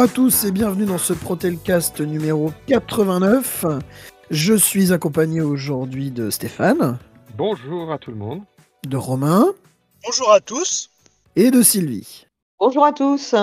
Bonjour à tous et bienvenue dans ce Protelcast numéro 89. Je suis accompagné aujourd'hui de Stéphane, Bonjour à tout le monde. de Romain Bonjour à tous. et de Sylvie. Bonjour à tous.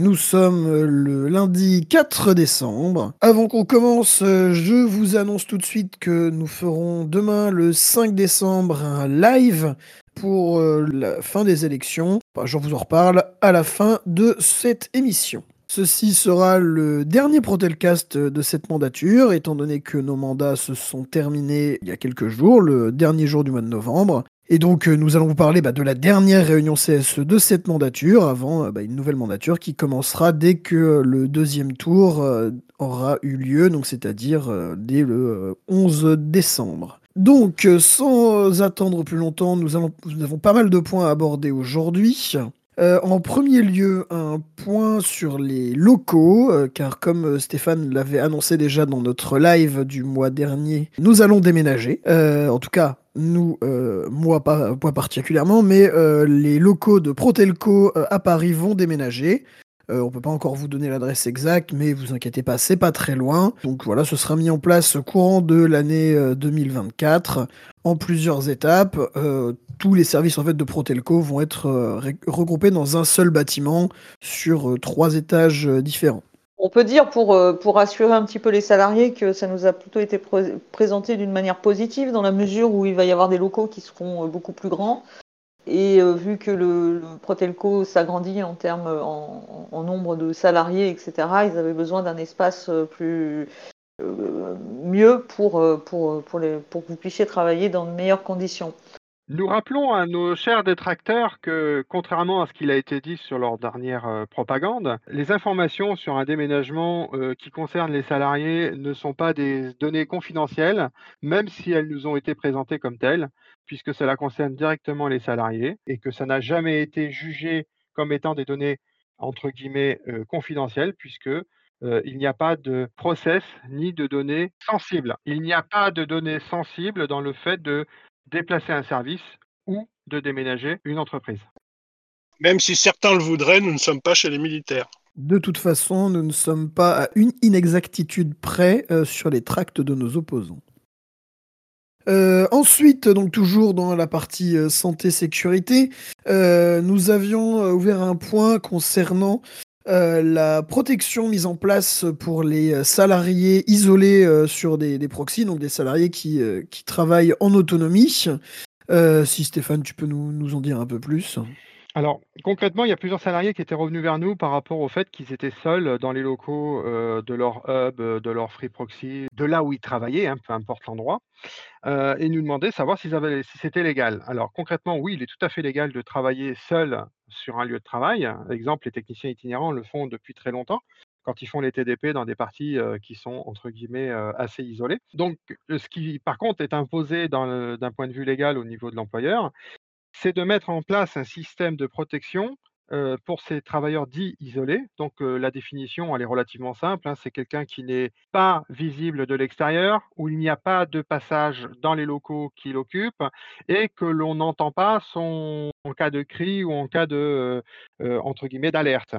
Nous sommes euh, le lundi 4 décembre. Avant qu'on commence, euh, je vous annonce tout de suite que nous ferons demain, le 5 décembre, un live pour euh, la fin des élections. Je vous en reparle à la fin de cette émission. Ceci sera le dernier Protelcast de cette mandature, étant donné que nos mandats se sont terminés il y a quelques jours, le dernier jour du mois de novembre. Et donc, euh, nous allons vous parler bah, de la dernière réunion CSE de cette mandature, avant euh, bah, une nouvelle mandature qui commencera dès que le deuxième tour euh, aura eu lieu, donc c'est-à-dire dès le euh, 11 décembre. Donc, sans attendre plus longtemps, nous, avons pas mal de points à aborder aujourd'hui. En premier lieu, un point sur les locaux, car comme Stéphane l'avait annoncé déjà dans notre live du mois dernier, nous allons déménager. En tout cas, nous, euh, moi pas, particulièrement, mais euh, les locaux de Protelco euh, à Paris vont déménager. On peut pas encore vous donner l'adresse exacte, mais vous inquiétez pas, c'est pas très loin. Donc voilà, ce sera mis en place courant de l'année euh, 2024 en plusieurs étapes. Tous les services en fait de Protelco vont être regroupés dans un seul bâtiment sur trois étages différents. On peut dire pour, euh, pour rassurer un petit peu les salariés que ça nous a plutôt été pré- présenté d'une manière positive dans la mesure où il va y avoir des locaux qui seront euh, beaucoup plus grands. Et euh, vu que le, Protelco s'agrandit en termes en, nombre de salariés, etc., ils avaient besoin d'un espace plus mieux pour que vous puissiez travailler dans de meilleures conditions. Nous rappelons à nos chers détracteurs que, contrairement à ce qu'il a été dit sur leur dernière euh, propagande, les informations sur un déménagement euh, qui concerne les salariés ne sont pas des données confidentielles, même si elles nous ont été présentées comme telles, puisque cela concerne directement les salariés et que ça n'a jamais été jugé comme étant des données entre guillemets euh, confidentielles, puisque il n'y a pas de process ni de données sensibles. Il n'y a pas de données sensibles dans le fait de déplacer un service ou de déménager une entreprise. Même si certains le voudraient, nous ne sommes pas chez les militaires. De toute façon, nous ne sommes pas à une inexactitude près euh, sur les tracts de nos opposants. Euh, ensuite, donc toujours dans la partie euh, santé-sécurité, euh, nous avions ouvert un point concernant euh, la protection mise en place pour les euh, salariés isolés euh, sur des, des proxys, donc des salariés qui, travaillent en autonomie. Si Stéphane, tu peux nous en dire un peu plus? Alors, concrètement, il y a plusieurs salariés qui étaient revenus vers nous par rapport au fait qu'ils étaient seuls dans les locaux euh, de leur hub, euh, de leur free proxy, de là où ils travaillaient, hein, peu importe l'endroit, euh, et nous demandaient de savoir si c'était légal. Alors, concrètement, oui, il est tout à fait légal de travailler seul sur un lieu de travail. Exemple, les techniciens itinérants le font depuis très longtemps quand ils font les TDP dans des parties euh, qui sont entre guillemets euh, assez isolées. Donc, euh, ce qui, par contre, est imposé d'un point de vue légal au niveau de l'employeur, c'est de mettre en place un système de protection euh, pour ces travailleurs dits isolés. Donc euh, la définition, elle est relativement simple. hein, c'est quelqu'un qui n'est pas visible de l'extérieur, où il n'y a pas de passage dans les locaux qu'il occupe et que l'on n'entend pas son cas de cri ou en cas de euh, d'alerte.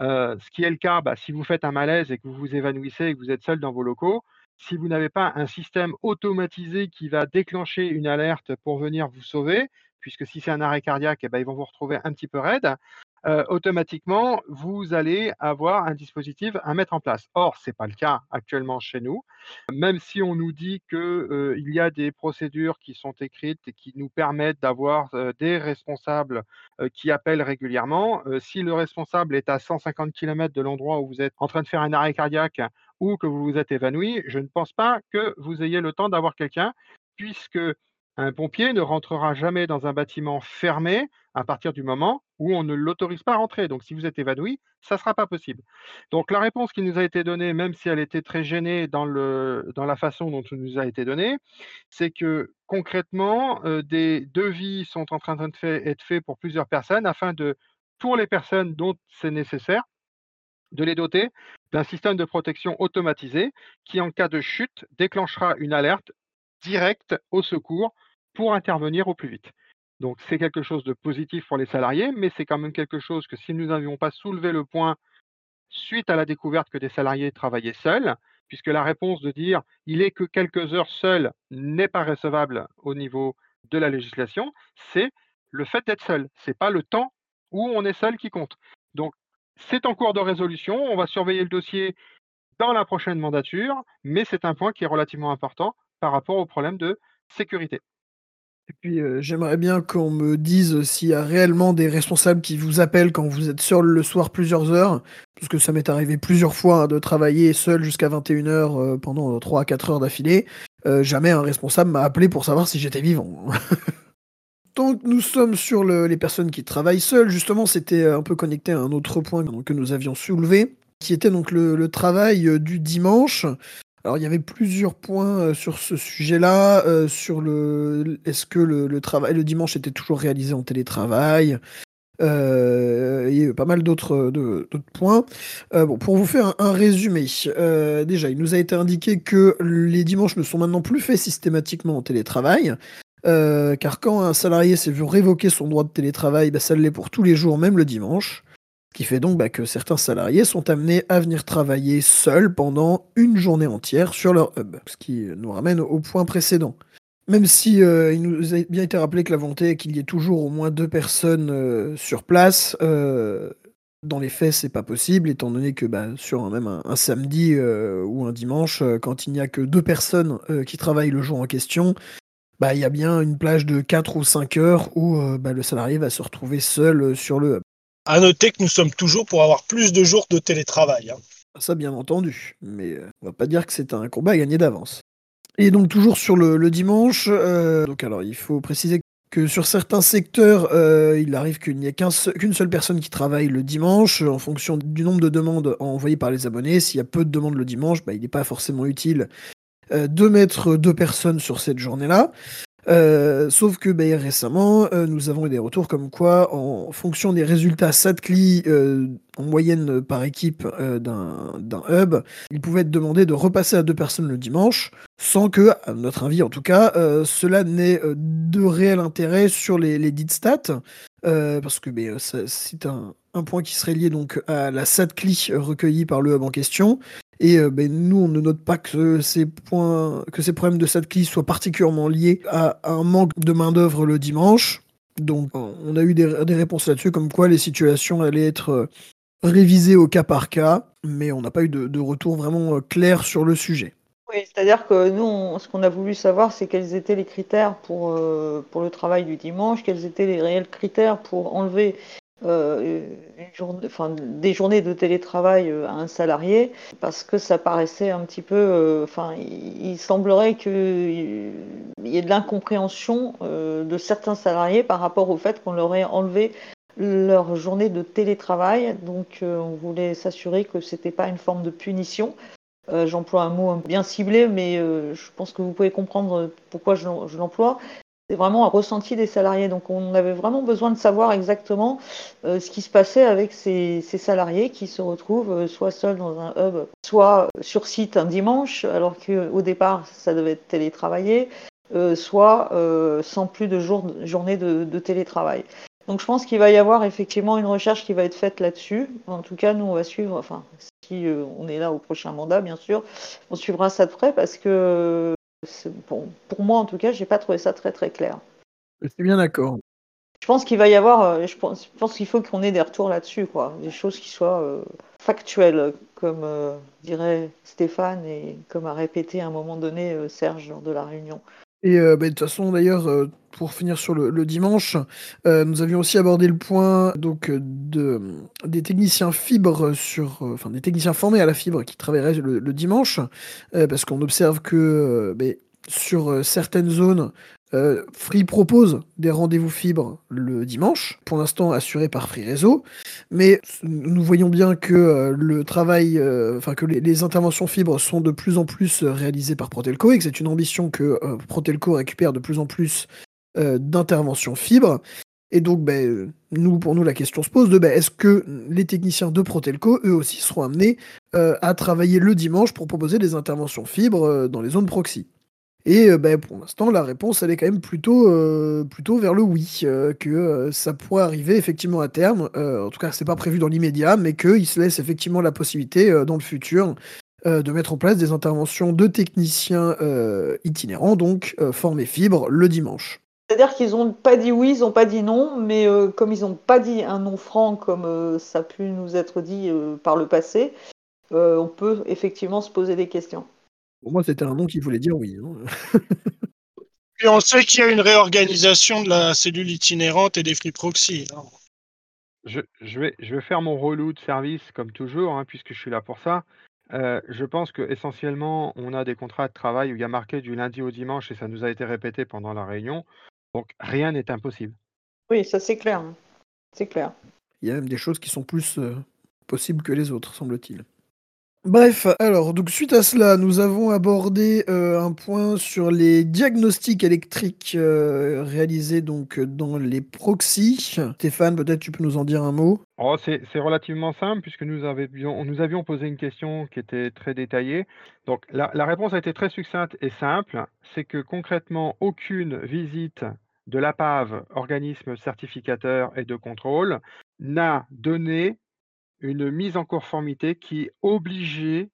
Ce qui est le cas, bah, si vous faites un malaise et que vous vous évanouissez et que vous êtes seul dans vos locaux, si vous n'avez pas un système automatisé qui va déclencher une alerte pour venir vous sauver, puisque si c'est un arrêt cardiaque, eh ben, ils vont vous retrouver un petit peu raide, euh, automatiquement, vous allez avoir un dispositif à mettre en place. Or, ce n'est pas le cas actuellement chez nous, même si on nous dit qu'il euh, y a des procédures qui sont écrites et qui nous permettent d'avoir euh, des responsables euh, qui appellent régulièrement. Si le responsable est à 150 km de l'endroit où vous êtes en train de faire un arrêt cardiaque ou que vous vous êtes évanoui, je ne pense pas que vous ayez le temps d'avoir quelqu'un, puisque un pompier ne rentrera jamais dans un bâtiment fermé à partir du moment où on ne l'autorise pas à rentrer. Donc, si vous êtes évanoui, ça ne sera pas possible. Donc, la réponse qui nous a été donnée, même si elle était très gênée dans, la façon dont elle nous a été donnée, c'est que concrètement, euh, des devis sont en train de fait, être faits pour plusieurs personnes afin de, pour les personnes dont c'est nécessaire, de les doter d'un système de protection automatisé qui, en cas de chute, déclenchera une alerte directe au secours pour intervenir au plus vite. Donc c'est quelque chose de positif pour les salariés, mais c'est quand même quelque chose que si nous n'avions pas soulevé le point suite à la découverte que des salariés travaillaient seuls, puisque la réponse de dire il est que quelques heures seul n'est pas recevable au niveau de la législation, c'est le fait d'être seul. C'est pas le temps où on est seul qui compte. Donc, c'est en cours de résolution. On va surveiller le dossier dans la prochaine mandature, mais c'est un point qui est relativement important par rapport au problème de sécurité. Et puis, euh, j'aimerais bien qu'on me dise s'il y a réellement des responsables qui vous appellent quand vous êtes seul le soir plusieurs heures, parce que ça m'est arrivé plusieurs fois hein, de travailler seul jusqu'à 21h euh, pendant 3 à 4 heures d'affilée. Euh, jamais un responsable m'a appelé pour savoir si j'étais vivant. Que nous sommes sur les personnes qui travaillent seules, justement, c'était un peu connecté à un autre point que nous avions soulevé, qui était donc le travail du dimanche. Alors il y avait plusieurs points euh, sur ce sujet-là, euh, sur le est-ce que le, travail le dimanche était toujours réalisé en télétravail. Euh, il y a eu pas mal d'autres points. bon, pour vous faire un, résumé, déjà, il nous a été indiqué que les dimanches ne sont maintenant plus faits systématiquement en télétravail. car quand un salarié s'est vu révoquer son droit de télétravail, bah, ça l'est pour tous les jours, même le dimanche. Ce qui fait donc bah, que certains salariés sont amenés à venir travailler seuls pendant une journée entière sur leur hub, ce qui nous ramène au point précédent. Même si euh, il nous a bien été rappelé que la volonté est qu'il y ait toujours au moins deux personnes euh, sur place, euh, dans les faits c'est pas possible, étant donné que bah, sur un, même un, samedi ou un dimanche, quand il n'y a que deux personnes qui travaillent le jour en question, bah, il y a bien une plage de 4 ou 5 heures où bah, le salarié va se retrouver seul sur le hub. À noter que nous sommes toujours pour avoir plus de jours de télétravail. Hein. Ça, bien entendu, mais euh, on va pas dire que c'est un combat à gagner d'avance. Et donc toujours sur le, dimanche, euh, donc alors il faut préciser que sur certains secteurs, euh, il arrive qu'il n'y ait qu'une seule personne qui travaille le dimanche, en fonction du nombre de demandes envoyées par les abonnés. S'il y a peu de demandes le dimanche, bah, il n'est pas forcément utile de mettre deux personnes sur cette journée-là. Euh, sauf que bah, récemment, euh, nous avons eu des retours comme quoi, en fonction des résultats SATCLI euh, en moyenne par équipe d'un hub, il pouvait être demandé de repasser à deux personnes le dimanche, sans que, à notre avis en tout cas, cela n'ait de réel intérêt sur les, les stats, parce que bah, c'est un, un, point qui serait lié donc à la SATCLI recueillie par le hub en question, et euh, ben, nous, on ne note pas que ces, points, que ces problèmes de SATCLI soient particulièrement liés à, un manque de main-d'œuvre le dimanche. Donc, on a eu des, réponses là-dessus, comme quoi les situations allaient être euh, révisées au cas par cas, mais on n'a pas eu de, retour vraiment euh, clair sur le sujet. Oui, c'est-à-dire que nous, ce qu'on a voulu savoir, c'est quels étaient les critères pour, pour le travail du dimanche, quels étaient les réels critères pour enlever euh, des journées de télétravail euh, à un salarié parce que ça paraissait un petit peu. Euh, enfin, il, semblerait qu'il y ait de l'incompréhension de certains salariés par rapport au fait qu'on leur ait enlevé leur journée de télétravail. Donc, on voulait s'assurer que c'était pas une forme de punition. J'emploie un mot bien ciblé, mais je pense que vous pouvez comprendre pourquoi je l'emploie c'est vraiment un ressenti des salariés. Donc on avait vraiment besoin de savoir exactement euh, ce qui se passait avec ces, salariés qui se retrouvent euh, soit seuls dans un hub, soit sur site un dimanche, alors qu'au départ ça devait être télétravaillé, euh, soit sans plus de jours, journées de, de, télétravail. Donc je pense qu'il va y avoir effectivement une recherche qui va être faite là-dessus. En tout cas, nous on va suivre, enfin si on est là au prochain mandat bien sûr, on suivra ça de près parce que Bon, pour moi, en tout cas, j'ai pas trouvé ça très très clair. Je suis bien d'accord. Je pense qu'il va y avoir, euh, je pense, je pense qu'il faut qu'on ait des retours là-dessus, quoi, des choses qui soient euh, factuelles, comme euh, dirait Stéphane et comme a répété à un moment donné Serge lors de la réunion. Et bah, de toute façon, d'ailleurs, pour finir sur le, dimanche, nous avions aussi abordé le point donc de, des techniciens sur, enfin des techniciens formés à la fibre qui travailleraient le, dimanche, parce qu'on observe que bah, sur certaines zones, euh, Free propose des rendez-vous fibres le dimanche, pour l'instant assurés par Free Réseau, mais nous voyons bien que euh, le travail, euh, enfin que les, interventions fibres sont de plus en plus réalisées par Protelco et que c'est une ambition que Protelco récupère de plus en plus d'interventions fibres. Et donc, ben, nous, pour nous, la question se pose de ben, est-ce que les techniciens de Protelco, eux aussi, seront amenés à travailler le dimanche pour proposer des interventions fibres dans les zones proxy? Et euh, ben, pour l'instant, la réponse, elle est quand même plutôt, euh, plutôt vers le oui, euh, que ça pourrait arriver effectivement à terme. En tout cas, c'est pas prévu dans l'immédiat, mais qu'il se laisse effectivement la possibilité dans le futur de mettre en place des interventions de techniciens itinérants, donc formés fibres, le dimanche. C'est-à-dire qu'ils n'ont pas dit oui, ils n'ont pas dit non, mais comme ils n'ont pas dit un non franc comme ça a pu nous être dit par le passé, on peut effectivement se poser des questions. Pour moi, c'était un nom qui voulait dire oui. hein. Et on sait qu'il y a une réorganisation de la cellule itinérante et des free proxy. hein. Je, je vais, je vais faire mon relou de service comme toujours, hein, puisque je suis là pour ça. Euh, je pense que essentiellement, on a des contrats de travail où il y a marqué du lundi au dimanche et ça nous a été répété pendant la réunion. Donc rien n'est impossible. Oui, ça c'est clair. C'est clair. Il y a même des choses qui sont plus euh, possibles que les autres, semble-t-il. Bref, alors, donc suite à cela, nous avons abordé euh, un point sur les diagnostics électriques euh, réalisés donc dans les proxys. Stéphane, peut-être tu peux nous en dire un mot? Oh, c'est relativement simple puisque nous avions, nous avions posé une question qui était très détaillée. Donc la, la réponse a été très succincte et simple. C'est que concrètement, aucune visite de l'APAV, organisme certificateur et de contrôle, n'a donné une mise en conformité qui obligeait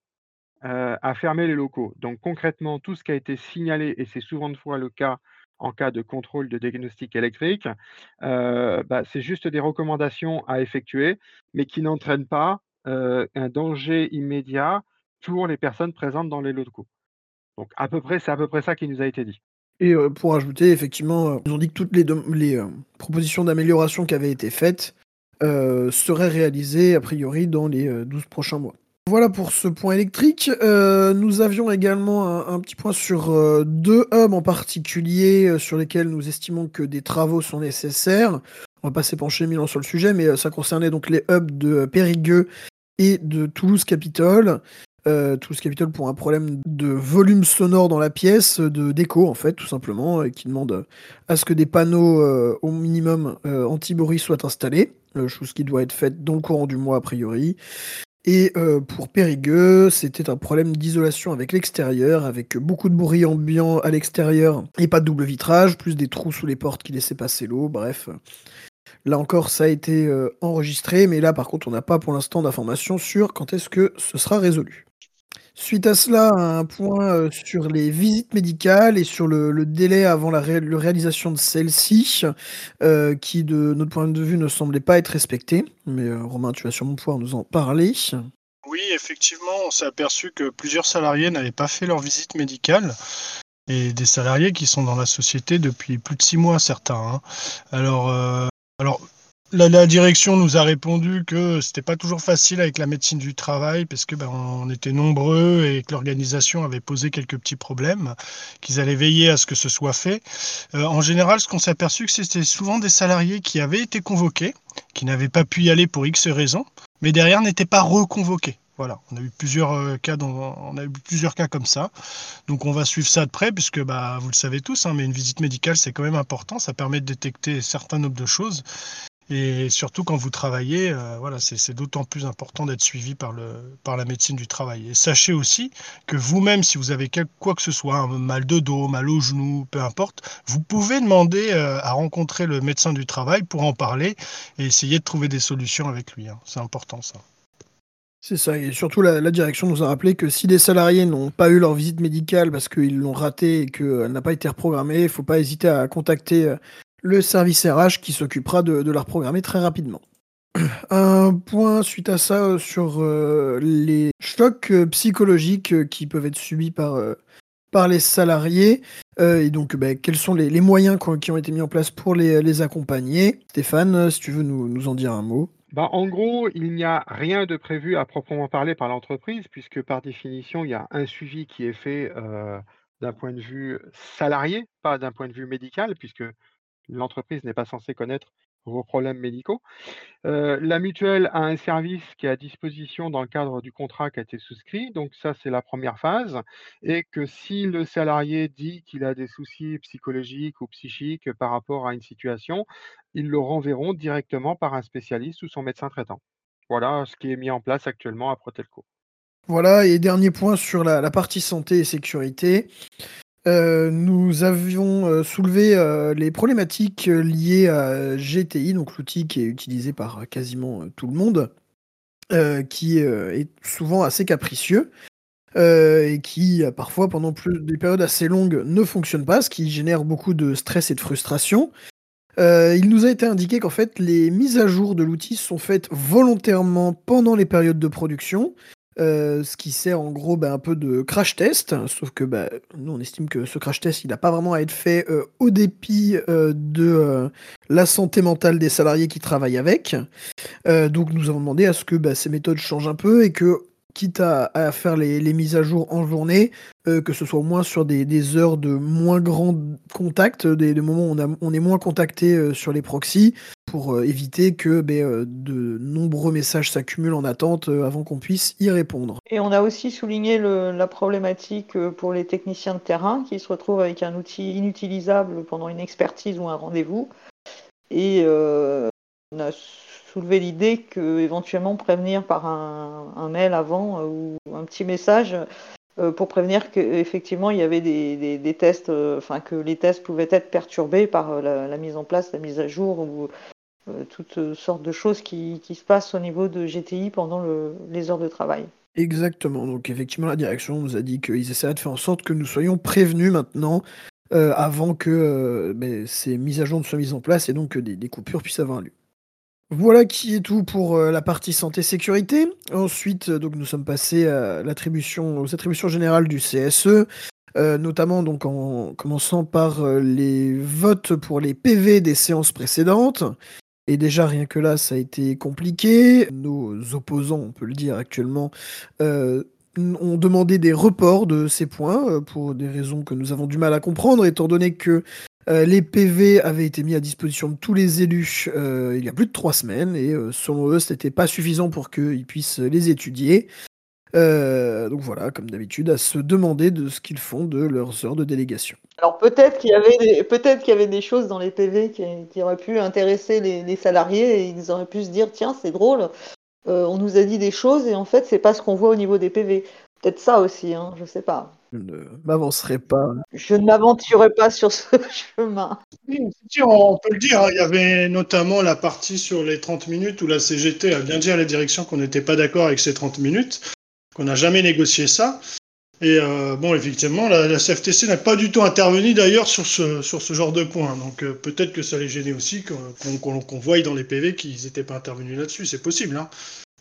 euh, à fermer les locaux. Donc concrètement, tout ce qui a été signalé, et c'est souvent de fois le cas en cas de contrôle de diagnostic électrique, euh, bah, c'est juste des recommandations à effectuer, mais qui n'entraînent pas euh, un danger immédiat pour les personnes présentes dans les locaux. Donc à peu près, c'est à peu près ça qui nous a été dit. Et pour ajouter, effectivement, ils ont dit que toutes les, propositions d'amélioration qui avaient été faites euh, seraient réalisées a priori dans les euh, 12 prochains mois. Voilà pour ce point électrique. Euh, nous avions également un, petit point sur euh, deux hubs en particulier euh, sur lesquels nous estimons que des travaux sont nécessaires. On va pas s'épancher mille ans sur le sujet, mais euh, ça concernait donc les hubs de Périgueux et de Toulouse-Capitole. Euh, Toulouse-Capitole pour un problème de volume sonore dans la pièce, de d'écho en fait, tout simplement, et qui demande à ce que des panneaux euh, au minimum euh, anti-bruit soient installés, euh, chose qui doit être faite dans le courant du mois a priori. Et pour Périgueux, c'était un problème d'isolation avec l'extérieur, avec beaucoup de bruit ambiant à l'extérieur et pas de double vitrage, plus des trous sous les portes qui laissaient passer l'eau, bref. Là encore, ça a été enregistré, mais là par contre, on n'a pas pour l'instant d'informations sur quand est-ce que ce sera résolu. Suite à cela, un point euh, sur les visites médicales et sur le, délai avant la réalisation de celle-ci, euh, qui de notre point de vue ne semblait pas être respecté. Mais euh, Romain, tu vas sûrement pouvoir nous en parler. Oui, effectivement, on s'est aperçu que plusieurs salariés n'avaient pas fait leur visite médicale. Et des salariés qui sont dans la société depuis plus de six mois, certains. hein. Alors, alors la, direction nous a répondu que c'était pas toujours facile avec la médecine du travail parce que ben, on était nombreux et que l'organisation avait posé quelques petits problèmes, qu'ils allaient veiller à ce que ce soit fait. Euh, en général, ce qu'on s'est aperçu, que c'était souvent des salariés qui avaient été convoqués, qui n'avaient pas pu y aller pour X raisons, mais derrière n'étaient pas reconvoqués. Voilà, on a eu plusieurs euh, cas, on a eu plusieurs cas comme ça. Donc on va suivre ça de près, puisque bah, vous le savez tous, hein, mais une visite médicale c'est quand même important. Ça permet de détecter un certain nombre de choses. Et surtout quand vous travaillez, euh, voilà, c'est d'autant plus important d'être suivi par, le, par la médecine du travail. Et sachez aussi que vous-même, si vous avez quoi que ce soit, un mal de dos, mal au genou, peu importe, vous pouvez demander euh, à rencontrer le médecin du travail pour en parler et essayer de trouver des solutions avec lui. hein. C'est important ça. C'est ça, et surtout la, la direction nous a rappelé que si des salariés n'ont pas eu leur visite médicale parce qu'ils l'ont ratée et qu'elle n'a pas été reprogrammée, il ne faut pas hésiter à contacter euh, le service RH qui s'occupera de, de la reprogrammer très rapidement. Un point suite à ça euh, sur euh, les chocs euh, psychologiques qui peuvent être subis par, par les salariés. Et donc, bah, quels sont les, moyens qui ont été mis en place pour les, les accompagner? Stéphane, si tu veux nous, nous en dire un mot. Bah, en gros, il n'y a rien de prévu à proprement parler par l'entreprise, puisque par définition, il y a un suivi qui est fait d'un point de vue salarié, pas d'un point de vue médical, puisque l'entreprise n'est pas censée connaître vos problèmes médicaux. Euh, la mutuelle a un service qui est à disposition dans le cadre du contrat qui a été souscrit, donc ça c'est la première phase, et que si le salarié dit qu'il a des soucis psychologiques ou psychiques par rapport à une situation, ils le renverront directement par un spécialiste ou son médecin traitant. Voilà ce qui est mis en place actuellement à Protelco. Voilà, et dernier point sur la, la partie santé et sécurité. Nous avions soulevé les problématiques liées à GTI, donc l'outil qui est utilisé par quasiment tout le monde, qui est souvent assez capricieux. et qui parfois pendant des périodes assez longues ne fonctionne pas, ce qui génère beaucoup de stress et de frustration. il nous a été indiqué qu'en fait les mises à jour de l'outil sont faites volontairement pendant les périodes de production, euh, ce qui sert en gros bah, un peu de crash test, sauf que bah, nous on estime que ce crash test il n'a pas vraiment à être fait euh, au dépit euh, de la santé mentale des salariés qui travaillent avec. donc nous avons demandé à ce que bah, ces méthodes changent un peu et que quitte à, faire les, mises à jour en journée, euh, que ce soit au moins sur des, heures de moins grand contact, des, moments où on, est moins contacté euh, sur les proxys, pour euh, éviter que ben, de nombreux messages s'accumulent en attente avant qu'on puisse y répondre. Et on a aussi souligné la problématique pour les techniciens de terrain qui se retrouvent avec un outil inutilisable pendant une expertise ou un rendez-vous. Et on a l'idée que éventuellement prévenir par un, mail avant euh, ou un petit message euh, pour prévenir qu'effectivement il y avait des, tests, euh, enfin que les tests pouvaient être perturbés par la, mise en place, la mise à jour ou toutes sortes de choses qui, se passent au niveau de GTI pendant les heures de travail. Exactement. Donc effectivement, la direction nous a dit qu'ils essaieraient de faire en sorte que nous soyons prévenus maintenant avant que ces mises à jour ne soient mises en place et donc que des coupures puissent avoir lieu. Voilà qui est tout pour euh, la partie santé-sécurité. Ensuite, euh, donc, nous sommes passés à l'attribution, aux attributions générales du CSE, euh, notamment donc en commençant par les votes pour les PV des séances précédentes. Et déjà, rien que là, ça a été compliqué. Nos opposants, on peut le dire actuellement, ont demandé des reports de ces points pour des raisons que nous avons du mal à comprendre, étant donné que euh, les PV avaient été mis à disposition de tous les élus euh, il y a plus de trois semaines et euh, selon eux, ce n'était pas suffisant pour qu'ils puissent les étudier. donc voilà, comme d'habitude, à se demander de ce qu'ils font de leurs heures de délégation. Alors peut-être qu'il y avait des, peut-être qu'il y avait des choses dans les PV qui, auraient pu intéresser les, salariés et ils auraient pu se dire tiens c'est drôle, on nous a dit des choses et en fait c'est pas ce qu'on voit au niveau des PV. Peut-être ça aussi, hein, je sais pas. Je ne m'avancerai pas. Je ne m'aventurerai pas sur ce chemin. on peut le dire, hein, il y avait notamment la partie sur les 30 minutes où la CGT a bien dit à la direction qu'on n'était pas d'accord avec ces 30 minutes, qu'on n'a jamais négocié ça. Et euh, bon, effectivement, la, CFTC n'a pas du tout intervenu d'ailleurs sur ce, sur ce genre de point. Donc euh, peut-être que ça les gênait aussi qu'on voie dans les PV qu'ils n'étaient pas intervenus là-dessus. C'est possible. Hein.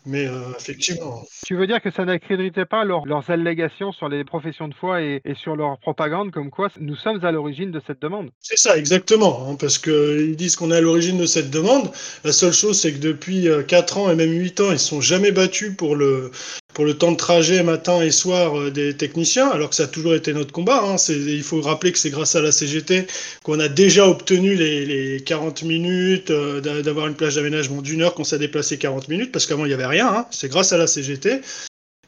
Mais euh, effectivement. Tu veux dire que ça n'accréditait pas leurs allégations sur les professions de foi et, sur leur propagande, comme quoi nous sommes à l'origine de cette demande? C'est ça, exactement. Hein, parce qu'ils disent qu'on est à l'origine de cette demande. La seule chose, c'est que depuis 4 euh, ans et même 8 ans, ils ne sont jamais battus pour le, pour le temps de trajet matin et soir euh, des techniciens, alors que ça a toujours été notre combat. Hein. Il faut rappeler que c'est grâce à la CGT qu'on a déjà obtenu les, 40 minutes, euh, d'avoir une plage d'aménagement d'une heure qu'on s'est déplacé 40 minutes, parce qu'avant il n'y avait rien. Hein. C'est grâce à la CGT.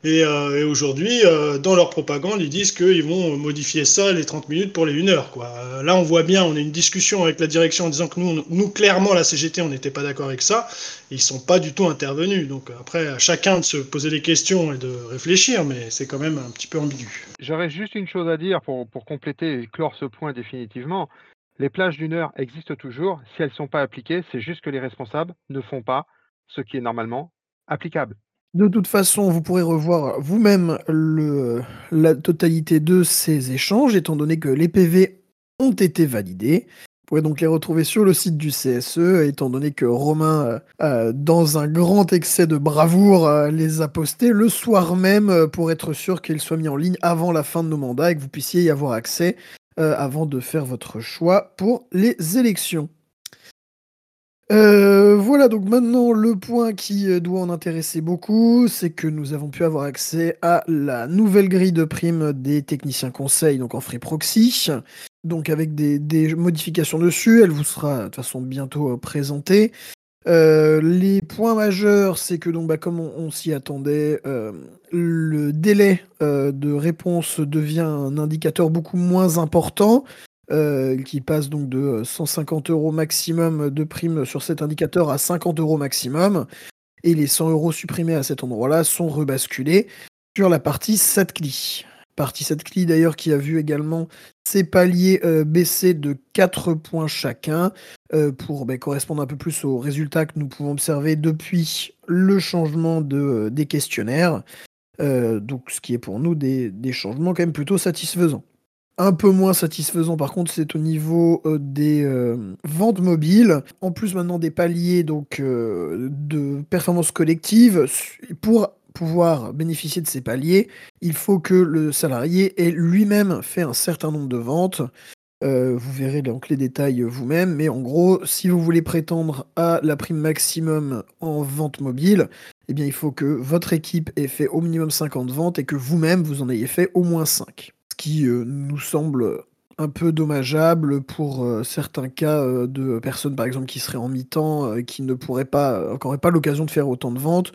Euh, et, aujourd'hui, euh, dans leur propagande, ils disent qu'ils vont modifier ça, les 30 minutes pour les 1 heure. Euh, là, on voit bien, on a une discussion avec la direction en disant que nous, nous clairement, la CGT, on n'était pas d'accord avec ça. ils ne sont pas du tout intervenus. Donc après, à chacun de se poser des questions et de réfléchir, mais c'est quand même un petit peu ambigu. J'aurais juste une chose à dire pour, pour compléter et clore ce point définitivement. Les plages d'une heure existent toujours. Si elles ne sont pas appliquées, c'est juste que les responsables ne font pas ce qui est normalement applicable. De toute façon, vous pourrez revoir vous-même la totalité de ces échanges, étant donné que les PV ont été validés. Vous pourrez donc les retrouver sur le site du CSE, étant donné que Romain, euh, euh, dans un grand excès de bravoure, euh, les a postés le soir même pour être sûr qu'ils soient mis en ligne avant la fin de nos mandats et que vous puissiez y avoir accès avant de faire votre choix pour les élections. Euh, voilà, donc maintenant le point qui euh, doit en intéresser beaucoup, c'est que nous avons pu avoir accès à la nouvelle grille de primes des techniciens conseils, donc en free proxy, donc avec des, modifications dessus, elle vous sera de toute façon bientôt euh, présentée. les points majeurs, c'est que donc, bah, comme on, s'y attendait, le délai de réponse devient un indicateur beaucoup moins important. Euh, qui passe donc de 150 euros maximum de prime sur cet indicateur à 50 euros maximum. Et les 100 euros supprimés à cet endroit-là sont rebasculés sur la partie SATCLI. partie Cli d'ailleurs qui a vu également ses paliers baisser de 4 points chacun pour bah, correspondre un peu plus aux résultats que nous pouvons observer depuis le changement de, des questionnaires. donc ce qui est pour nous des changements quand même plutôt satisfaisants. Un peu moins satisfaisant par contre, c'est au niveau euh, des euh, ventes mobiles. En plus maintenant des paliers donc euh, de performance collective. Pour pouvoir bénéficier de ces paliers, il faut que le salarié ait lui-même fait un certain nombre de ventes. vous verrez donc les détails vous-même, mais en gros, si vous voulez prétendre à la prime maximum en vente mobile, eh bien il faut que votre équipe ait fait au minimum 50 ventes et que vous-même vous en ayez fait au moins 5 qui euh, nous semble un peu dommageable pour euh, certains cas euh, de personnes, par exemple, qui seraient en mi-temps, qui ne pourraient pas, n'auraient pas l'occasion de faire autant de ventes,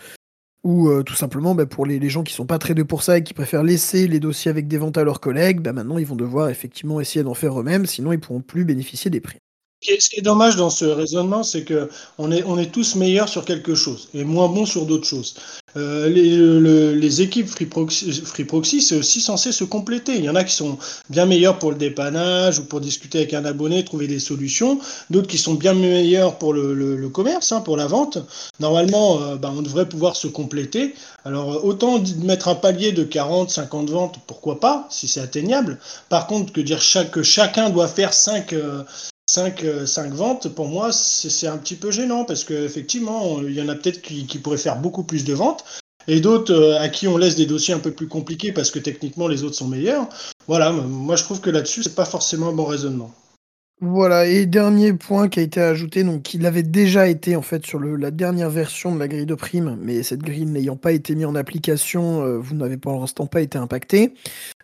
ou tout simplement bah, pour les, gens qui sont pas tradés pour ça et qui préfèrent laisser les dossiers avec des ventes à leurs collègues, bah, maintenant ils vont devoir effectivement essayer d'en faire eux-mêmes, sinon ils pourront plus bénéficier des prix. Ce qui est dommage dans ce raisonnement, c'est que on est, on est tous meilleurs sur quelque chose et moins bons sur d'autres choses. Euh, les, équipes Free Proxy, c'est aussi censé se compléter. Il y en a qui sont bien meilleurs pour le dépannage ou pour discuter avec un abonné, trouver des solutions. D'autres qui sont bien meilleurs pour le, commerce, hein, pour la vente. Normalement, euh, bah, on devrait pouvoir se compléter. Alors, autant mettre un palier de 40, 50 ventes, pourquoi pas, si c'est atteignable. Par contre, que dire que chacun doit faire 5, 5, euh, ventes, pour moi, c'est un petit peu gênant parce qu'effectivement, il y en a peut-être qui, pourraient faire beaucoup plus de ventes et d'autres euh, à qui on laisse des dossiers un peu plus compliqués parce que techniquement les autres sont meilleurs. Voilà, moi je trouve que là-dessus, c'est pas forcément un bon raisonnement. Voilà, et dernier point qui a été ajouté, donc il avait déjà été en fait sur la dernière version de la grille de prime, mais cette grille n'ayant pas été mise en application, euh, vous n'avez pour l'instant pas été impacté.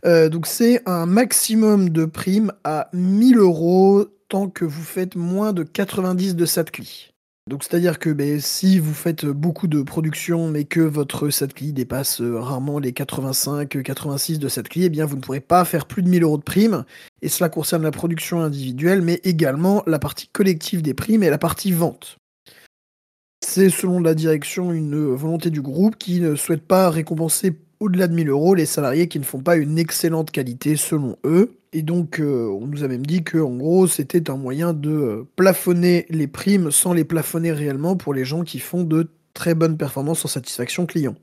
donc c'est un maximum de prime à 1000 euros tant que vous faites moins de 90 de SATCLI. Donc c'est-à-dire que ben, si vous faites beaucoup de production mais que votre SATCLI dépasse euh, rarement les 85-86 de SATCLI, eh bien vous ne pourrez pas faire plus de 1000 euros de primes. Et cela concerne la production individuelle mais également la partie collective des primes et la partie vente. C'est selon la direction une volonté du groupe qui ne souhaite pas récompenser au-delà de 1000 euros les salariés qui ne font pas une excellente qualité selon eux. Et donc, euh, on nous a même dit que, en gros, c'était un moyen de euh, plafonner les primes sans les plafonner réellement pour les gens qui font de très bonnes performances en satisfaction client.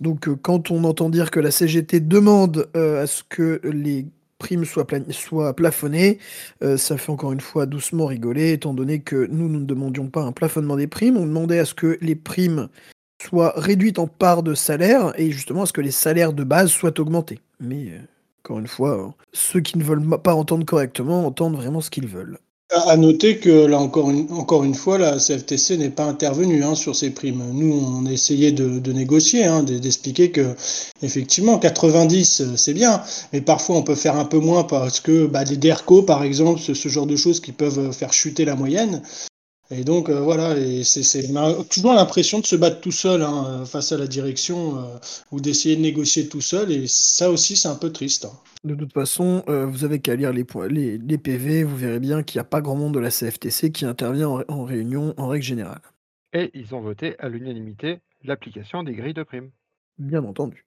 Donc, euh, quand on entend dire que la CGT demande à ce que les primes soient, soient plafonnées, ça fait encore une fois doucement rigoler, étant donné que nous, nous ne demandions pas un plafonnement des primes, on demandait à ce que les primes soient réduites en part de salaire et justement à ce que les salaires de base soient augmentés. Mais encore une fois, hein. ceux qui ne veulent pas entendre correctement entendent vraiment ce qu'ils veulent. À noter que là encore une, encore une fois, la CFTC n'est pas intervenue hein, sur ces primes. Nous, on essayait de, de négocier, hein, d'expliquer que effectivement 90 c'est bien, mais parfois on peut faire un peu moins parce que bah, des DERCO par exemple, ce, genre de choses qui peuvent faire chuter la moyenne. Et donc euh, voilà, et c'est, on a toujours l'impression de se battre tout seul hein, face à la direction euh, ou d'essayer de négocier tout seul, et ça aussi c'est un peu triste. Hein. De toute façon, euh, vous avez qu'à lire les, les, les, PV, vous verrez bien qu'il n'y a pas grand monde de la CFTC qui intervient en, en réunion en règle générale. Et ils ont voté à l'unanimité l'application des grilles de primes. Bien entendu.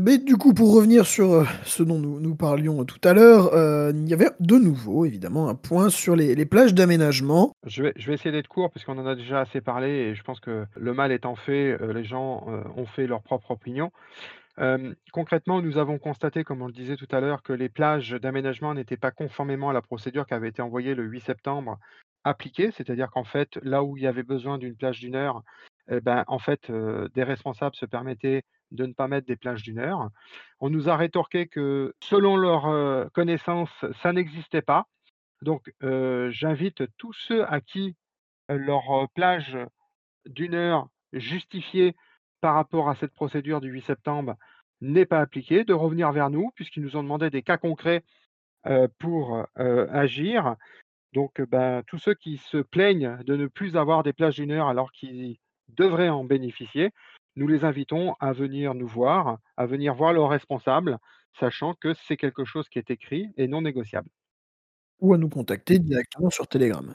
Mais du coup, pour revenir sur euh, ce dont nous, parlions tout à l'heure, euh, il y avait de nouveau, évidemment, un point sur les, plages d'aménagement. Je vais, essayer d'être court, puisqu'on en a déjà assez parlé, et je pense que le mal étant fait, euh, les gens ont fait leur propre opinion. concrètement, nous avons constaté, comme on le disait tout à l'heure, que les plages d'aménagement n'étaient pas conformément à la procédure qui avait été envoyée le 8 septembre appliquée, c'est-à-dire qu'en fait, là où il y avait besoin d'une plage d'une heure, eh ben, en fait, des responsables se permettaient de ne pas mettre des plages d'une heure. On nous a rétorqué que selon leur connaissance, ça n'existait pas. Donc, j'invite tous ceux à qui leur plage d'une heure justifiée par rapport à cette procédure du 8 septembre n'est pas appliquée, de revenir vers nous, puisqu'ils nous ont demandé des cas concrets pour agir. Donc, ben, tous ceux qui se plaignent de ne plus avoir des plages d'une heure alors qu'ils devraient en bénéficier, nous les invitons à venir nous voir, à venir voir leurs responsables, sachant que c'est quelque chose qui est écrit et non négociable. Ou à nous contacter directement sur Telegram.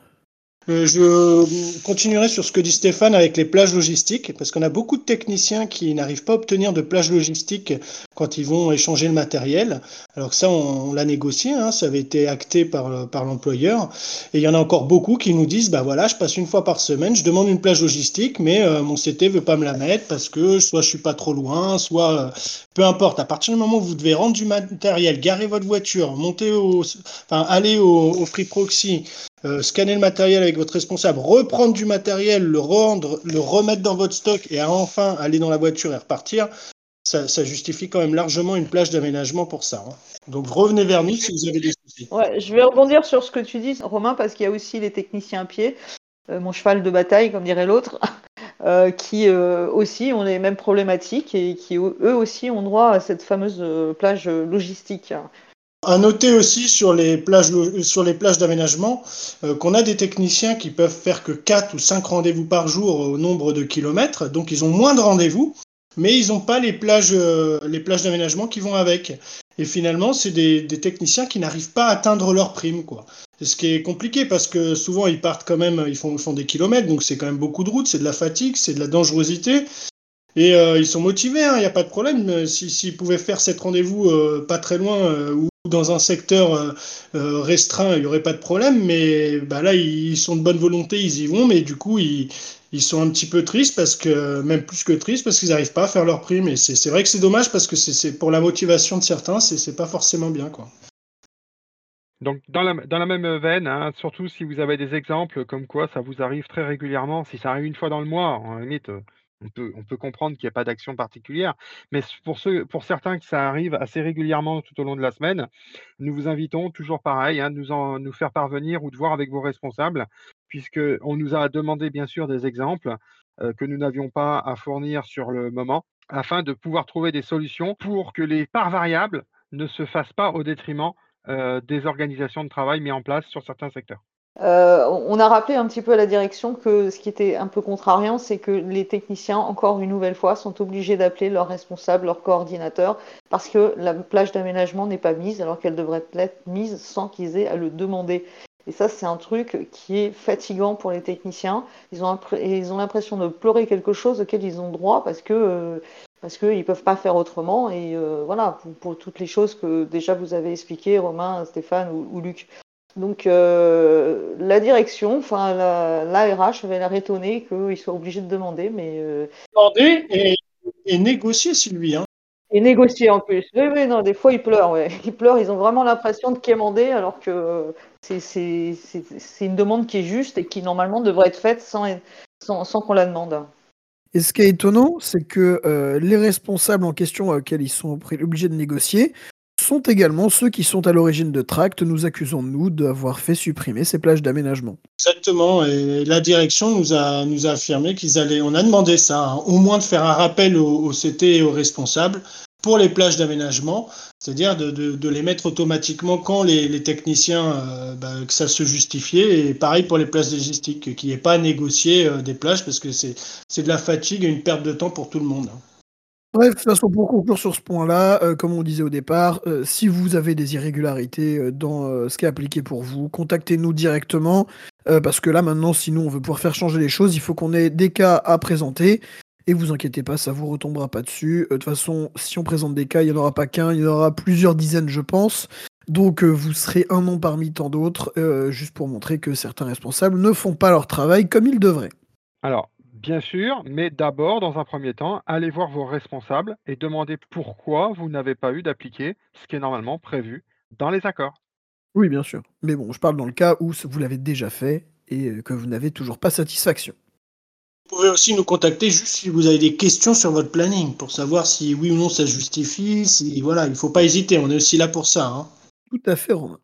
Euh, je continuerai sur ce que dit Stéphane avec les plages logistiques, parce qu'on a beaucoup de techniciens qui n'arrivent pas à obtenir de plages logistiques quand ils vont échanger le matériel. Alors que ça, on, l'a négocié, hein, ça avait été acté par, par l'employeur. Et il y en a encore beaucoup qui nous disent, bah voilà, je passe une fois par semaine, je demande une plage logistique, mais euh, mon CT veut pas me la mettre parce que soit je suis pas trop loin, soit peu importe. À partir du moment où vous devez rendre du matériel, garer votre voiture, monter au, enfin aller au, Free Proxy, euh, scanner le matériel avec votre responsable, reprendre du matériel, le rendre, le remettre dans votre stock et enfin aller dans la voiture et repartir, ça, justifie quand même largement une plage d'aménagement pour ça. Hein. Donc revenez vers nous si vous avez des soucis. Ouais, je vais rebondir sur ce que tu dis, Romain, parce qu'il y a aussi les techniciens à pied, euh, mon cheval de bataille, comme dirait l'autre, qui aussi ont les mêmes problématiques et qui eux aussi ont droit à cette fameuse plage logistique. À noter aussi sur les plages, sur les plages d'aménagement euh, qu'on a des techniciens qui peuvent faire que 4 ou 5 rendez-vous par jour au nombre de kilomètres, donc ils ont moins de rendez-vous, mais ils n'ont pas les plages, euh, les plages d'aménagement qui vont avec. Et finalement, c'est des, techniciens qui n'arrivent pas à atteindre leur prime, quoi. Ce qui est compliqué parce que souvent ils partent quand même, ils font, font des kilomètres, donc c'est quand même beaucoup de routes, c'est de la fatigue, c'est de la dangerosité. Et euh, ils sont motivés, il hein, n'y a pas de problème. S'ils si, pouvaient faire cet rendez-vous pas très loin ou dans un secteur euh, euh, restreint, il n'y aurait pas de problème, mais bah là, ils sont de bonne volonté, ils y vont, mais du coup, ils, sont un petit peu tristes, parce que, même plus que tristes, parce qu'ils n'arrivent pas à faire leur prime. Et c'est vrai que c'est dommage, parce que pour la motivation de certains, c'est pas forcément bien. Donc, dans la, même veine, hein, surtout si vous avez des exemples comme quoi ça vous arrive très régulièrement, si ça arrive une fois dans le mois, en limite, on peut, comprendre qu'il n'y a pas d'action particulière, mais pour, certains que ça arrive assez régulièrement tout au long de la semaine, nous vous invitons toujours pareil, à hein, nous, en, nous faire parvenir ou de voir avec vos responsables, puisqu'on nous a demandé bien sûr des exemples euh, que nous n'avions pas à fournir sur le moment, afin de pouvoir trouver des solutions pour que les parts variables ne se fassent pas au détriment euh, des organisations de travail mises en place sur certains secteurs. Euh, on a rappelé un petit peu à la direction que ce qui était un peu contrariant, c'est que les techniciens, encore une nouvelle fois, sont obligés d'appeler leur responsable, leur coordinateur, parce que la plage d'aménagement n'est pas mise, alors qu'elle devrait être mise sans qu'ils aient à le demander. Et ça, c'est un truc qui est fatigant pour les techniciens. Ils ont, l'impression de pleurer quelque chose auquel ils ont droit parce que euh, parce qu'ils ne peuvent pas faire autrement. Et euh, voilà, pour, toutes les choses que déjà vous avez expliquées, Romain, Stéphane ou Luc. Donc euh, la direction, enfin l'ARH avait l'air étonné qu'ils soient obligés de demander, mais euh, demander et, et, négocier, Sylvie. Hein. Et négocier en plus. Oui, oui, non, des fois ils pleurent, ouais. Ils pleurent, ils ont vraiment l'impression de quémander alors que c'est une demande qui est juste et qui normalement devrait être faite sans, sans, sans qu'on la demande. Et ce qui est étonnant, c'est que euh, les responsables en question auxquels ils sont obligés de négocier sont également ceux qui sont à l'origine de Tract, nous accusons nous d'avoir fait supprimer ces plages d'aménagement. Exactement, et la direction nous a, nous a affirmé qu'ils allaient, on a demandé ça, hein, au moins de faire un rappel au, CT et aux responsables pour les plages d'aménagement, c'est-à-dire de, les mettre automatiquement quand les, les techniciens, euh, bah, que ça se justifiait, et pareil pour les plages logistiques, qu'il n'y ait pas à négocier euh, des plages, parce que c'est de la fatigue et une perte de temps pour tout le monde. Hein. Bref, de toute façon, pour conclure sur ce point-là, euh, comme on disait au départ, euh, si vous avez des irrégularités euh, dans ce qui est appliqué pour vous, contactez-nous directement, parce que là maintenant, sinon on veut pouvoir faire changer les choses, il faut qu'on ait des cas à présenter. Et vous inquiétez pas, ça vous retombera pas dessus. De toute façon, si on présente des cas, il n'y en aura pas qu'un, il y en aura plusieurs dizaines, je pense. Donc vous serez un nom parmi tant d'autres, juste pour montrer que certains responsables ne font pas leur travail comme ils devraient. Alors, Bien sûr, mais d'abord, dans un premier temps, allez voir vos responsables et demandez pourquoi vous n'avez pas eu d'appliquer ce qui est normalement prévu dans les accords. Oui, bien sûr. Mais bon, je parle dans le cas où vous l'avez déjà fait et euh, que vous n'avez toujours pas satisfaction. Vous pouvez aussi nous contacter juste si vous avez des questions sur votre planning pour savoir si oui ou non ça justifie. Si voilà, il ne faut pas hésiter, on est aussi là pour ça. Hein. Tout à fait, Romain.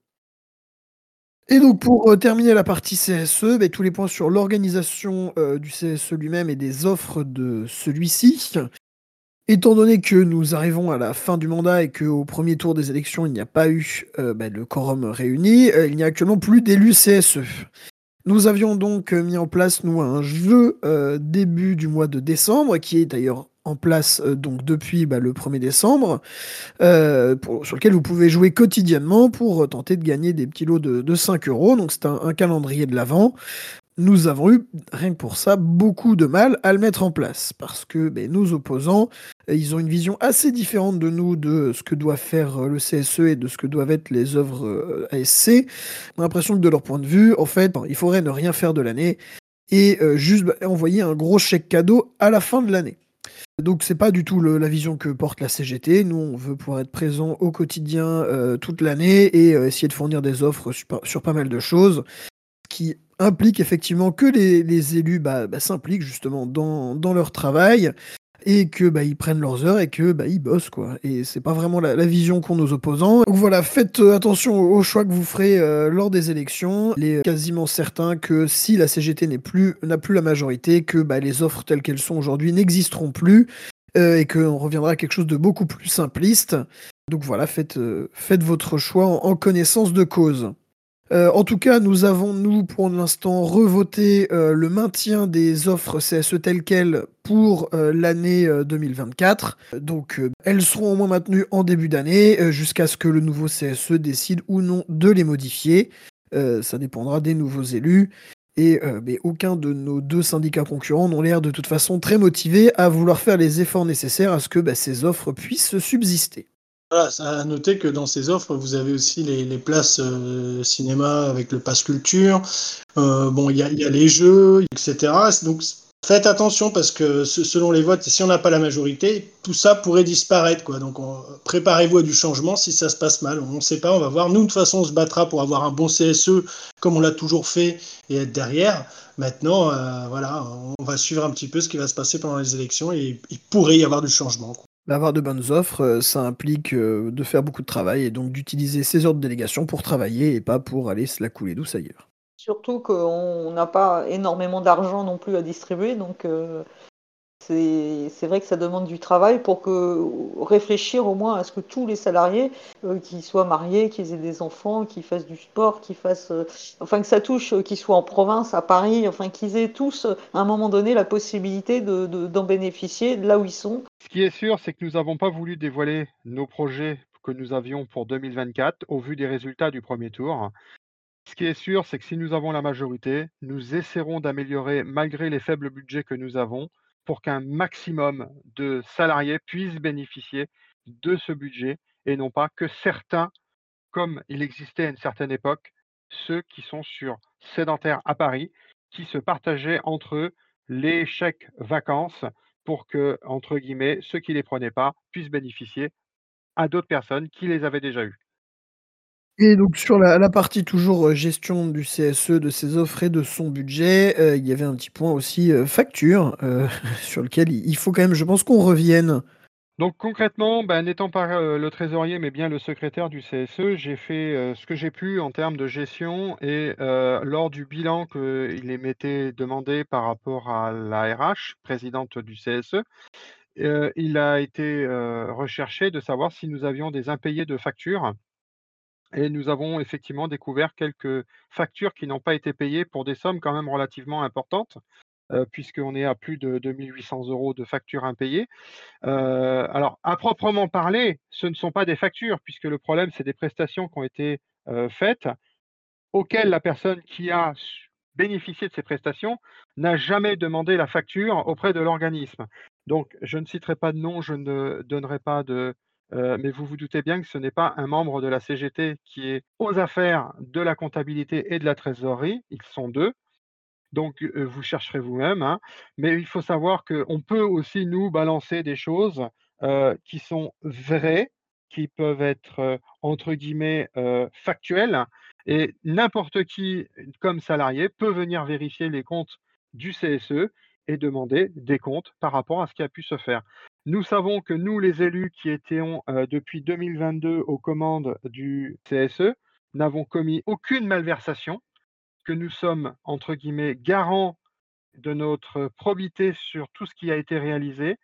Et donc pour euh, terminer la partie CSE, ben, tous les points sur l'organisation euh, du CSE lui-même et des offres de celui-ci. Étant donné que nous arrivons à la fin du mandat et qu'au premier tour des élections, il n'y a pas eu euh, ben, le quorum réuni, il n'y a actuellement plus d'élus CSE. Nous avions donc mis en place, nous, un jeu début du mois de décembre, qui est d'ailleurs en place euh, donc depuis bah, le 1er décembre, euh, sur lequel vous pouvez jouer quotidiennement pour tenter de gagner des petits lots de, 5 euros. Donc c'est un, calendrier de l'avant. nous avons eu, rien que pour ça, beaucoup de mal à le mettre en place. Parce que ben, nos opposants, euh, ils ont une vision assez différente de nous de ce que doit faire euh, le CSE et de ce que doivent être les œuvres euh, ASC. On a l'impression que de leur point de vue, en fait, il faudrait ne rien faire de l'année et juste bah, envoyer un gros chèque cadeau à la fin de l'année. Donc c'est pas du tout la vision que porte la CGT. Nous, on veut pouvoir être présent au quotidien toute l'année et essayer de fournir des offres sur, pas mal de choses, qui implique effectivement que les, élus bah, bah, s'impliquent justement dans, leur travail et que bah, ils prennent leurs heures et que bah, ils bossent quoi. Et c'est pas vraiment la, vision qu'ont nos opposants. Donc voilà, faites euh, attention aux choix que vous ferez euh, lors des élections. Il est quasiment certain que si la CGT n'est plus n'a plus la majorité, que bah, les offres telles qu'elles sont aujourd'hui n'existeront plus euh, et qu'on reviendra à quelque chose de beaucoup plus simpliste. Donc voilà, faites, faites votre choix en connaissance de cause. Euh, en tout cas, nous avons, nous, pour l'instant, revoté euh, le maintien des offres CSE telles quelles pour euh, l'année 2024. Donc, elles seront au moins maintenues en début d'année jusqu'à ce que le nouveau CSE décide ou non de les modifier. ça dépendra des nouveaux élus. Et aucun de nos deux syndicats concurrents n'ont l'air de toute façon très motivés à vouloir faire les efforts nécessaires à ce que bah, ces offres puissent subsister. Voilà, à noter que dans ces offres, vous avez aussi les, places euh, cinéma avec le pass culture. Euh, bon, il y a, les jeux, etc. Donc faites attention parce que selon les votes, si on n'a pas la majorité, tout ça pourrait disparaître. Quoi. Donc préparez-vous à du changement si ça se passe mal. On ne sait pas, on va voir. Nous, de toute façon, on se battra pour avoir un bon CSE comme on l'a toujours fait et être derrière. Maintenant, euh, voilà, on va suivre un petit peu ce qui va se passer pendant les élections et il pourrait y avoir du changement. Avoir de bonnes offres, euh, ça implique euh, de faire beaucoup de travail et donc d'utiliser ses heures de délégation pour travailler et pas pour aller se la couler douce ailleurs. Surtout qu'on n'a pas énormément d'argent non plus à distribuer, donc euh, c'est vrai que ça demande du travail pour que réfléchir au moins à ce que tous les salariés, euh, qui soient mariés, qu'ils aient des enfants, qu'ils fassent du sport, qu'ils fassent, euh, enfin que ça touche, euh, qu'ils soient en province, à Paris, enfin qu'ils aient tous à un moment donné la possibilité d'en de, bénéficier là où ils sont. Ce qui est sûr, c'est que nous n'avons pas voulu dévoiler nos projets que nous avions pour 2024 au vu des résultats du premier tour. Ce qui est sûr, c'est que si nous avons la majorité, nous essaierons d'améliorer, malgré les faibles budgets que nous avons, pour qu'un maximum de salariés puissent bénéficier de ce budget et non pas que certains, comme il existait à une certaine époque, ceux qui sont sur sédentaires à Paris, qui se partageaient entre eux les chèques vacances pour que, entre guillemets, ceux qui ne les prenaient pas puissent bénéficier à d'autres personnes qui les avaient déjà eues. Et donc sur la, partie toujours euh, gestion du CSE, de ses offres et de son budget, euh, il y avait un petit point aussi euh, facture, sur lequel il faut quand même, je pense, qu'on revienne. Donc concrètement, ben, n'étant pas le trésorier mais bien le secrétaire du CSE, j'ai fait ce que j'ai pu en termes de gestion et lors du bilan qu'il m'était demandé par rapport à la RH, présidente du CSE, il a été recherché de savoir si nous avions des impayés de factures et nous avons effectivement découvert quelques factures qui n'ont pas été payées pour des sommes quand même relativement importantes, puisqu'on est à plus de 2 800 euros de factures impayées. alors, à proprement parler, ce ne sont pas des factures, puisque le problème, c'est des prestations qui ont été faites, auxquelles la personne qui a bénéficié de ces prestations n'a jamais demandé la facture auprès de l'organisme. Donc, je ne citerai pas de nom, je ne donnerai pas de, euh, mais vous vous doutez bien que ce n'est pas un membre de la CGT qui est aux affaires de la comptabilité et de la trésorerie, ils sont deux. Donc, euh, vous chercherez vous-même. Hein. Mais il faut savoir qu'on peut aussi nous balancer des choses euh, qui sont vraies, qui peuvent être, entre guillemets, factuelles. Et n'importe qui, comme salarié, peut venir vérifier les comptes du CSE et demander des comptes par rapport à ce qui a pu se faire. Nous savons que nous, les élus qui étions euh, depuis 2022 aux commandes du CSE, n'avons commis aucune malversation, que nous sommes, entre guillemets, garants de notre probité sur tout ce qui a été réalisé.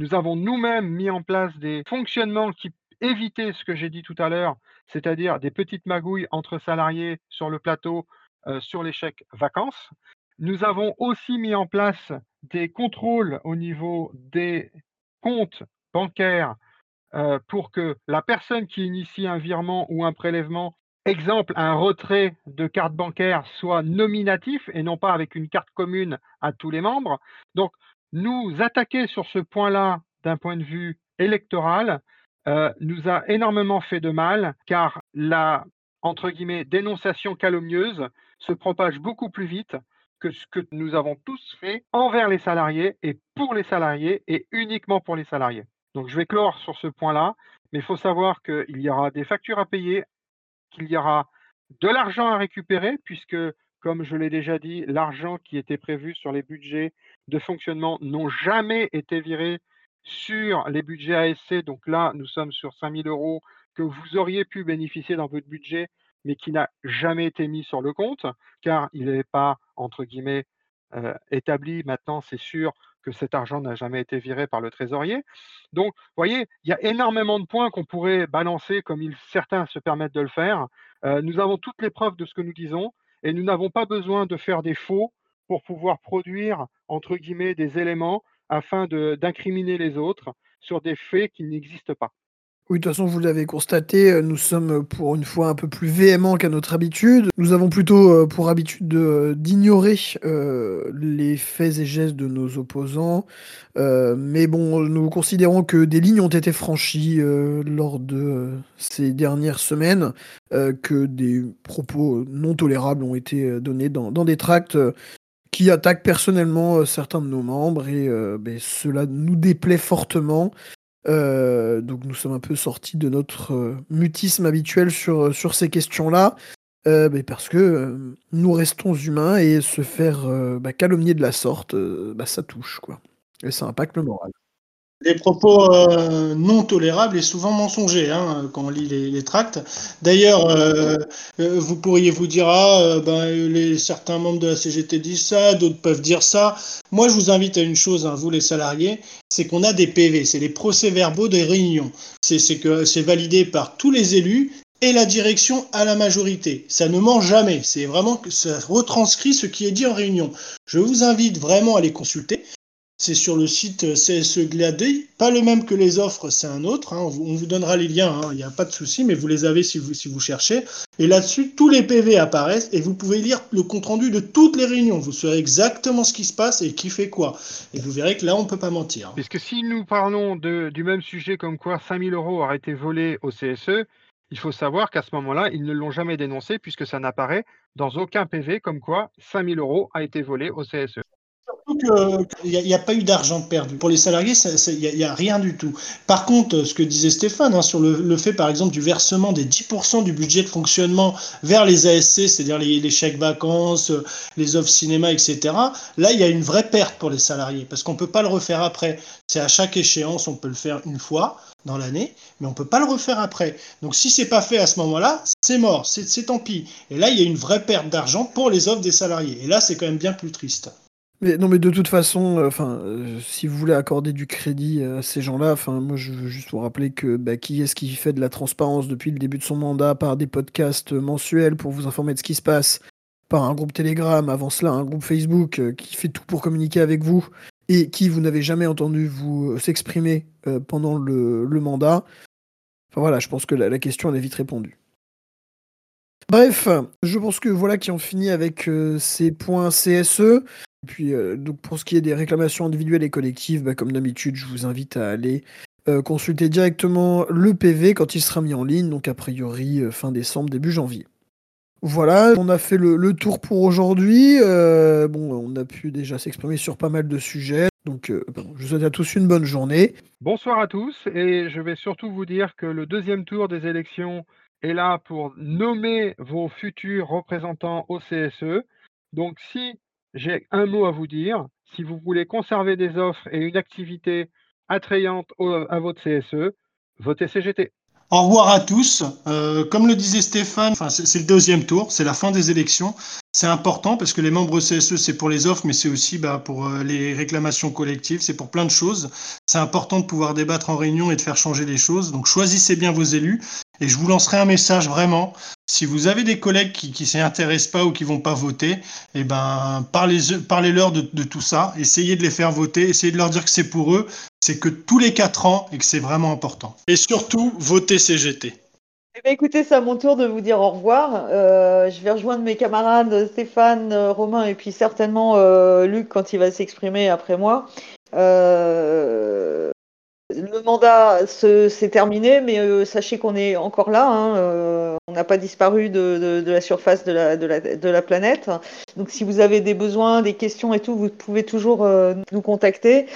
Nous avons nous-mêmes mis en place des fonctionnements qui évitaient ce que j'ai dit tout à l'heure, c'est-à-dire des petites magouilles entre salariés sur le plateau euh, sur les chèques vacances. Nous avons aussi mis en place des contrôles au niveau des compte bancaire pour que la personne qui initie un virement ou un prélèvement exemple, un retrait de carte bancaire soit nominatif et non pas avec une carte commune à tous les membres. Donc, nous attaquer sur ce point-là d'un point de vue électoral euh, nous a énormément fait de mal car la entre guillemets dénonciation calomnieuse se propage beaucoup plus vite que ce que nous avons tous fait envers les salariés et pour les salariés et uniquement pour les salariés. Donc je vais clore sur ce point-là, mais il faut savoir qu'il y aura des factures à payer, qu'il y aura de l'argent à récupérer, puisque, comme je l'ai déjà dit, l'argent qui était prévu sur les budgets de fonctionnement n'ont jamais été virés sur les budgets ASC. Donc là, nous sommes sur 5 000 euros que vous auriez pu bénéficier dans votre budget mais qui n'a jamais été mis sur le compte, car il n'est pas, entre guillemets, euh, établi. Maintenant, c'est sûr que cet argent n'a jamais été viré par le trésorier. Donc, vous voyez, il y a énormément de points qu'on pourrait balancer comme certains se permettent de le faire. Euh, nous avons toutes les preuves de ce que nous disons et nous n'avons pas besoin de faire des faux pour pouvoir produire, entre guillemets, des éléments afin d'incriminer les autres sur des faits qui n'existent pas. Oui, de toute façon, vous l'avez constaté, euh, nous sommes pour une fois un peu plus véhéments qu'à notre habitude. Nous avons plutôt euh, pour habitude d'ignorer euh, les faits et gestes de nos opposants. mais bon, nous considérons que des lignes ont été franchies lors de ces dernières semaines, que des propos non tolérables ont été donnés dans, des tracts qui attaquent personnellement certains de nos membres et ben, cela nous déplaît fortement. Euh, donc nous sommes un peu sortis de notre euh, mutisme habituel sur, euh, sur ces questions-là, mais parce que nous restons humains et se faire bah, calomnier de la sorte, bah, ça touche, quoi. Et ça impacte le moral. Des propos euh, non tolérables et souvent mensongers hein, quand on lit les, tracts. D'ailleurs, euh, euh, vous pourriez vous dire ah ben les, certains membres de la CGT disent ça, d'autres peuvent dire ça. Moi, je vous invite à une chose, hein, vous les salariés, c'est qu'on a des PV, c'est les procès-verbaux des réunions. C'est que c'est validé par tous les élus et la direction à la majorité. Ça ne ment jamais. C'est vraiment que ça retranscrit ce qui est dit en réunion. Je vous invite vraiment à les consulter. C'est sur le site CSE Gladé, pas le même que les offres, c'est un autre. Hein. On vous donnera les liens, hein. il n'y a pas de souci, mais vous les avez si vous, cherchez. Et là-dessus, tous les PV apparaissent et vous pouvez lire le compte-rendu de toutes les réunions. Vous saurez exactement ce qui se passe et qui fait quoi. Et vous verrez que là, on ne peut pas mentir. Puisque si nous parlons du même sujet comme quoi 5000 euros auraient été volés au CSE, il faut savoir qu'à ce moment-là, ils ne l'ont jamais dénoncé puisque ça n'apparaît dans aucun PV comme quoi 5000 euros a été volé au CSE il n'y a, pas eu d'argent perdu. Pour les salariés, il n'y a, rien du tout. Par contre, ce que disait Stéphane hein, sur le, fait, par exemple, du versement des 10% du budget de fonctionnement vers les ASC, c'est-à-dire les, chèques vacances, les offres cinéma, etc., là, il y a une vraie perte pour les salariés parce qu'on ne peut pas le refaire après. C'est à chaque échéance, on peut le faire une fois dans l'année, mais on ne peut pas le refaire après. Donc si c'est pas fait à ce moment-là, c'est mort, c'est tant pis. Et là, il y a une vraie perte d'argent pour les offres des salariés. Et là, c'est quand même bien plus triste. Mais non, mais de toute façon, euh, enfin, euh, si vous voulez accorder du crédit à ces gens-là, enfin, moi, je veux juste vous rappeler que bah, qui est-ce qui fait de la transparence depuis le début de son mandat par des podcasts mensuels pour vous informer de ce qui se passe, par un groupe Telegram, avant cela un groupe Facebook euh, qui fait tout pour communiquer avec vous et qui vous n'avez jamais entendu vous s'exprimer pendant le, mandat. Enfin voilà, je pense que la, question elle est vite répondue. Bref, je pense que voilà qui ont fini avec ces points CSE. Et puis, euh, donc pour ce qui est des réclamations individuelles et collectives, bah, comme d'habitude, je vous invite à aller euh, consulter directement le PV quand il sera mis en ligne, donc a priori euh, fin décembre, début janvier. Voilà, on a fait le, tour pour aujourd'hui. bon, on a pu déjà s'exprimer sur pas mal de sujets. Donc, je vous souhaite à tous une bonne journée. Bonsoir à tous, et je vais surtout vous dire que le deuxième tour des élections est là pour nommer vos futurs représentants au CSE. Donc, si j'ai un mot à vous dire. Si vous voulez conserver des offres et une activité attrayante à votre CSE, votez CGT. Au revoir à tous. Euh, comme le disait Stéphane, c'est le deuxième tour, c'est la fin des élections. C'est important parce que les membres CSE, c'est pour les offres, mais c'est aussi bah, pour euh, les réclamations collectives, c'est pour plein de choses. C'est important de pouvoir débattre en réunion et de faire changer les choses. Donc choisissez bien vos élus. Et je vous lancerai un message vraiment. Si vous avez des collègues qui ne s'y intéressent pas ou qui vont pas voter, eh ben, parlez-leur de, tout ça. Essayez de les faire voter. Essayez de leur dire que c'est pour eux. C'est que tous les quatre ans et que c'est vraiment important. Et surtout, votez CGT. Eh ben, écoutez, c'est à mon tour de vous dire au revoir. Euh, je vais rejoindre mes camarades Stéphane, Romain et puis certainement euh, Luc quand il va s'exprimer après moi. Euh, le mandat se- s'est terminé, mais euh, sachez qu'on est encore là. hein, euh, on n'a pas disparu de, la surface de la, planète. Donc si vous avez des besoins, des questions et tout, vous pouvez toujours euh, nous contacter,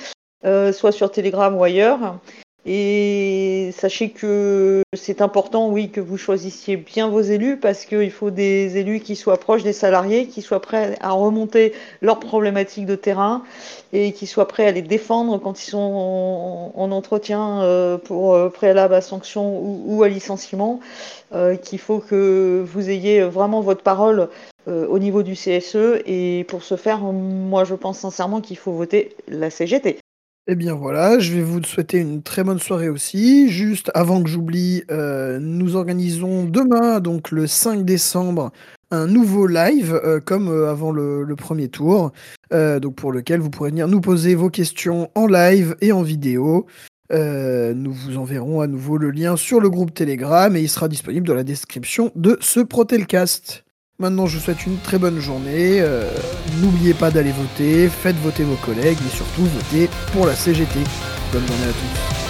soit sur Telegram ou ailleurs. Et sachez que c'est important, oui, que vous choisissiez bien vos élus parce qu'il faut des élus qui soient proches des salariés, qui soient prêts à remonter leurs problématiques de terrain et qui soient prêts à les défendre quand ils sont en, en entretien euh, pour euh, préalable à sanction ou, ou à licenciement. Euh, qu'il faut que vous ayez vraiment votre parole au niveau du CSE et pour ce faire, moi je pense sincèrement qu'il faut voter la CGT. Eh bien voilà, je vais vous souhaiter une très bonne soirée aussi. Juste avant que j'oublie, euh, nous organisons demain, donc le 5 décembre, un nouveau live, euh, comme euh, avant le, premier tour, pour lequel vous pourrez venir nous poser vos questions en live et en vidéo. Nous vous enverrons à nouveau le lien sur le groupe Telegram et il sera disponible dans la description de ce Protelcast. Maintenant, je vous souhaite une très bonne journée. Euh, N'oubliez pas d'aller voter, faites voter vos collègues et surtout votez pour la CGT. Bonne journée à tous.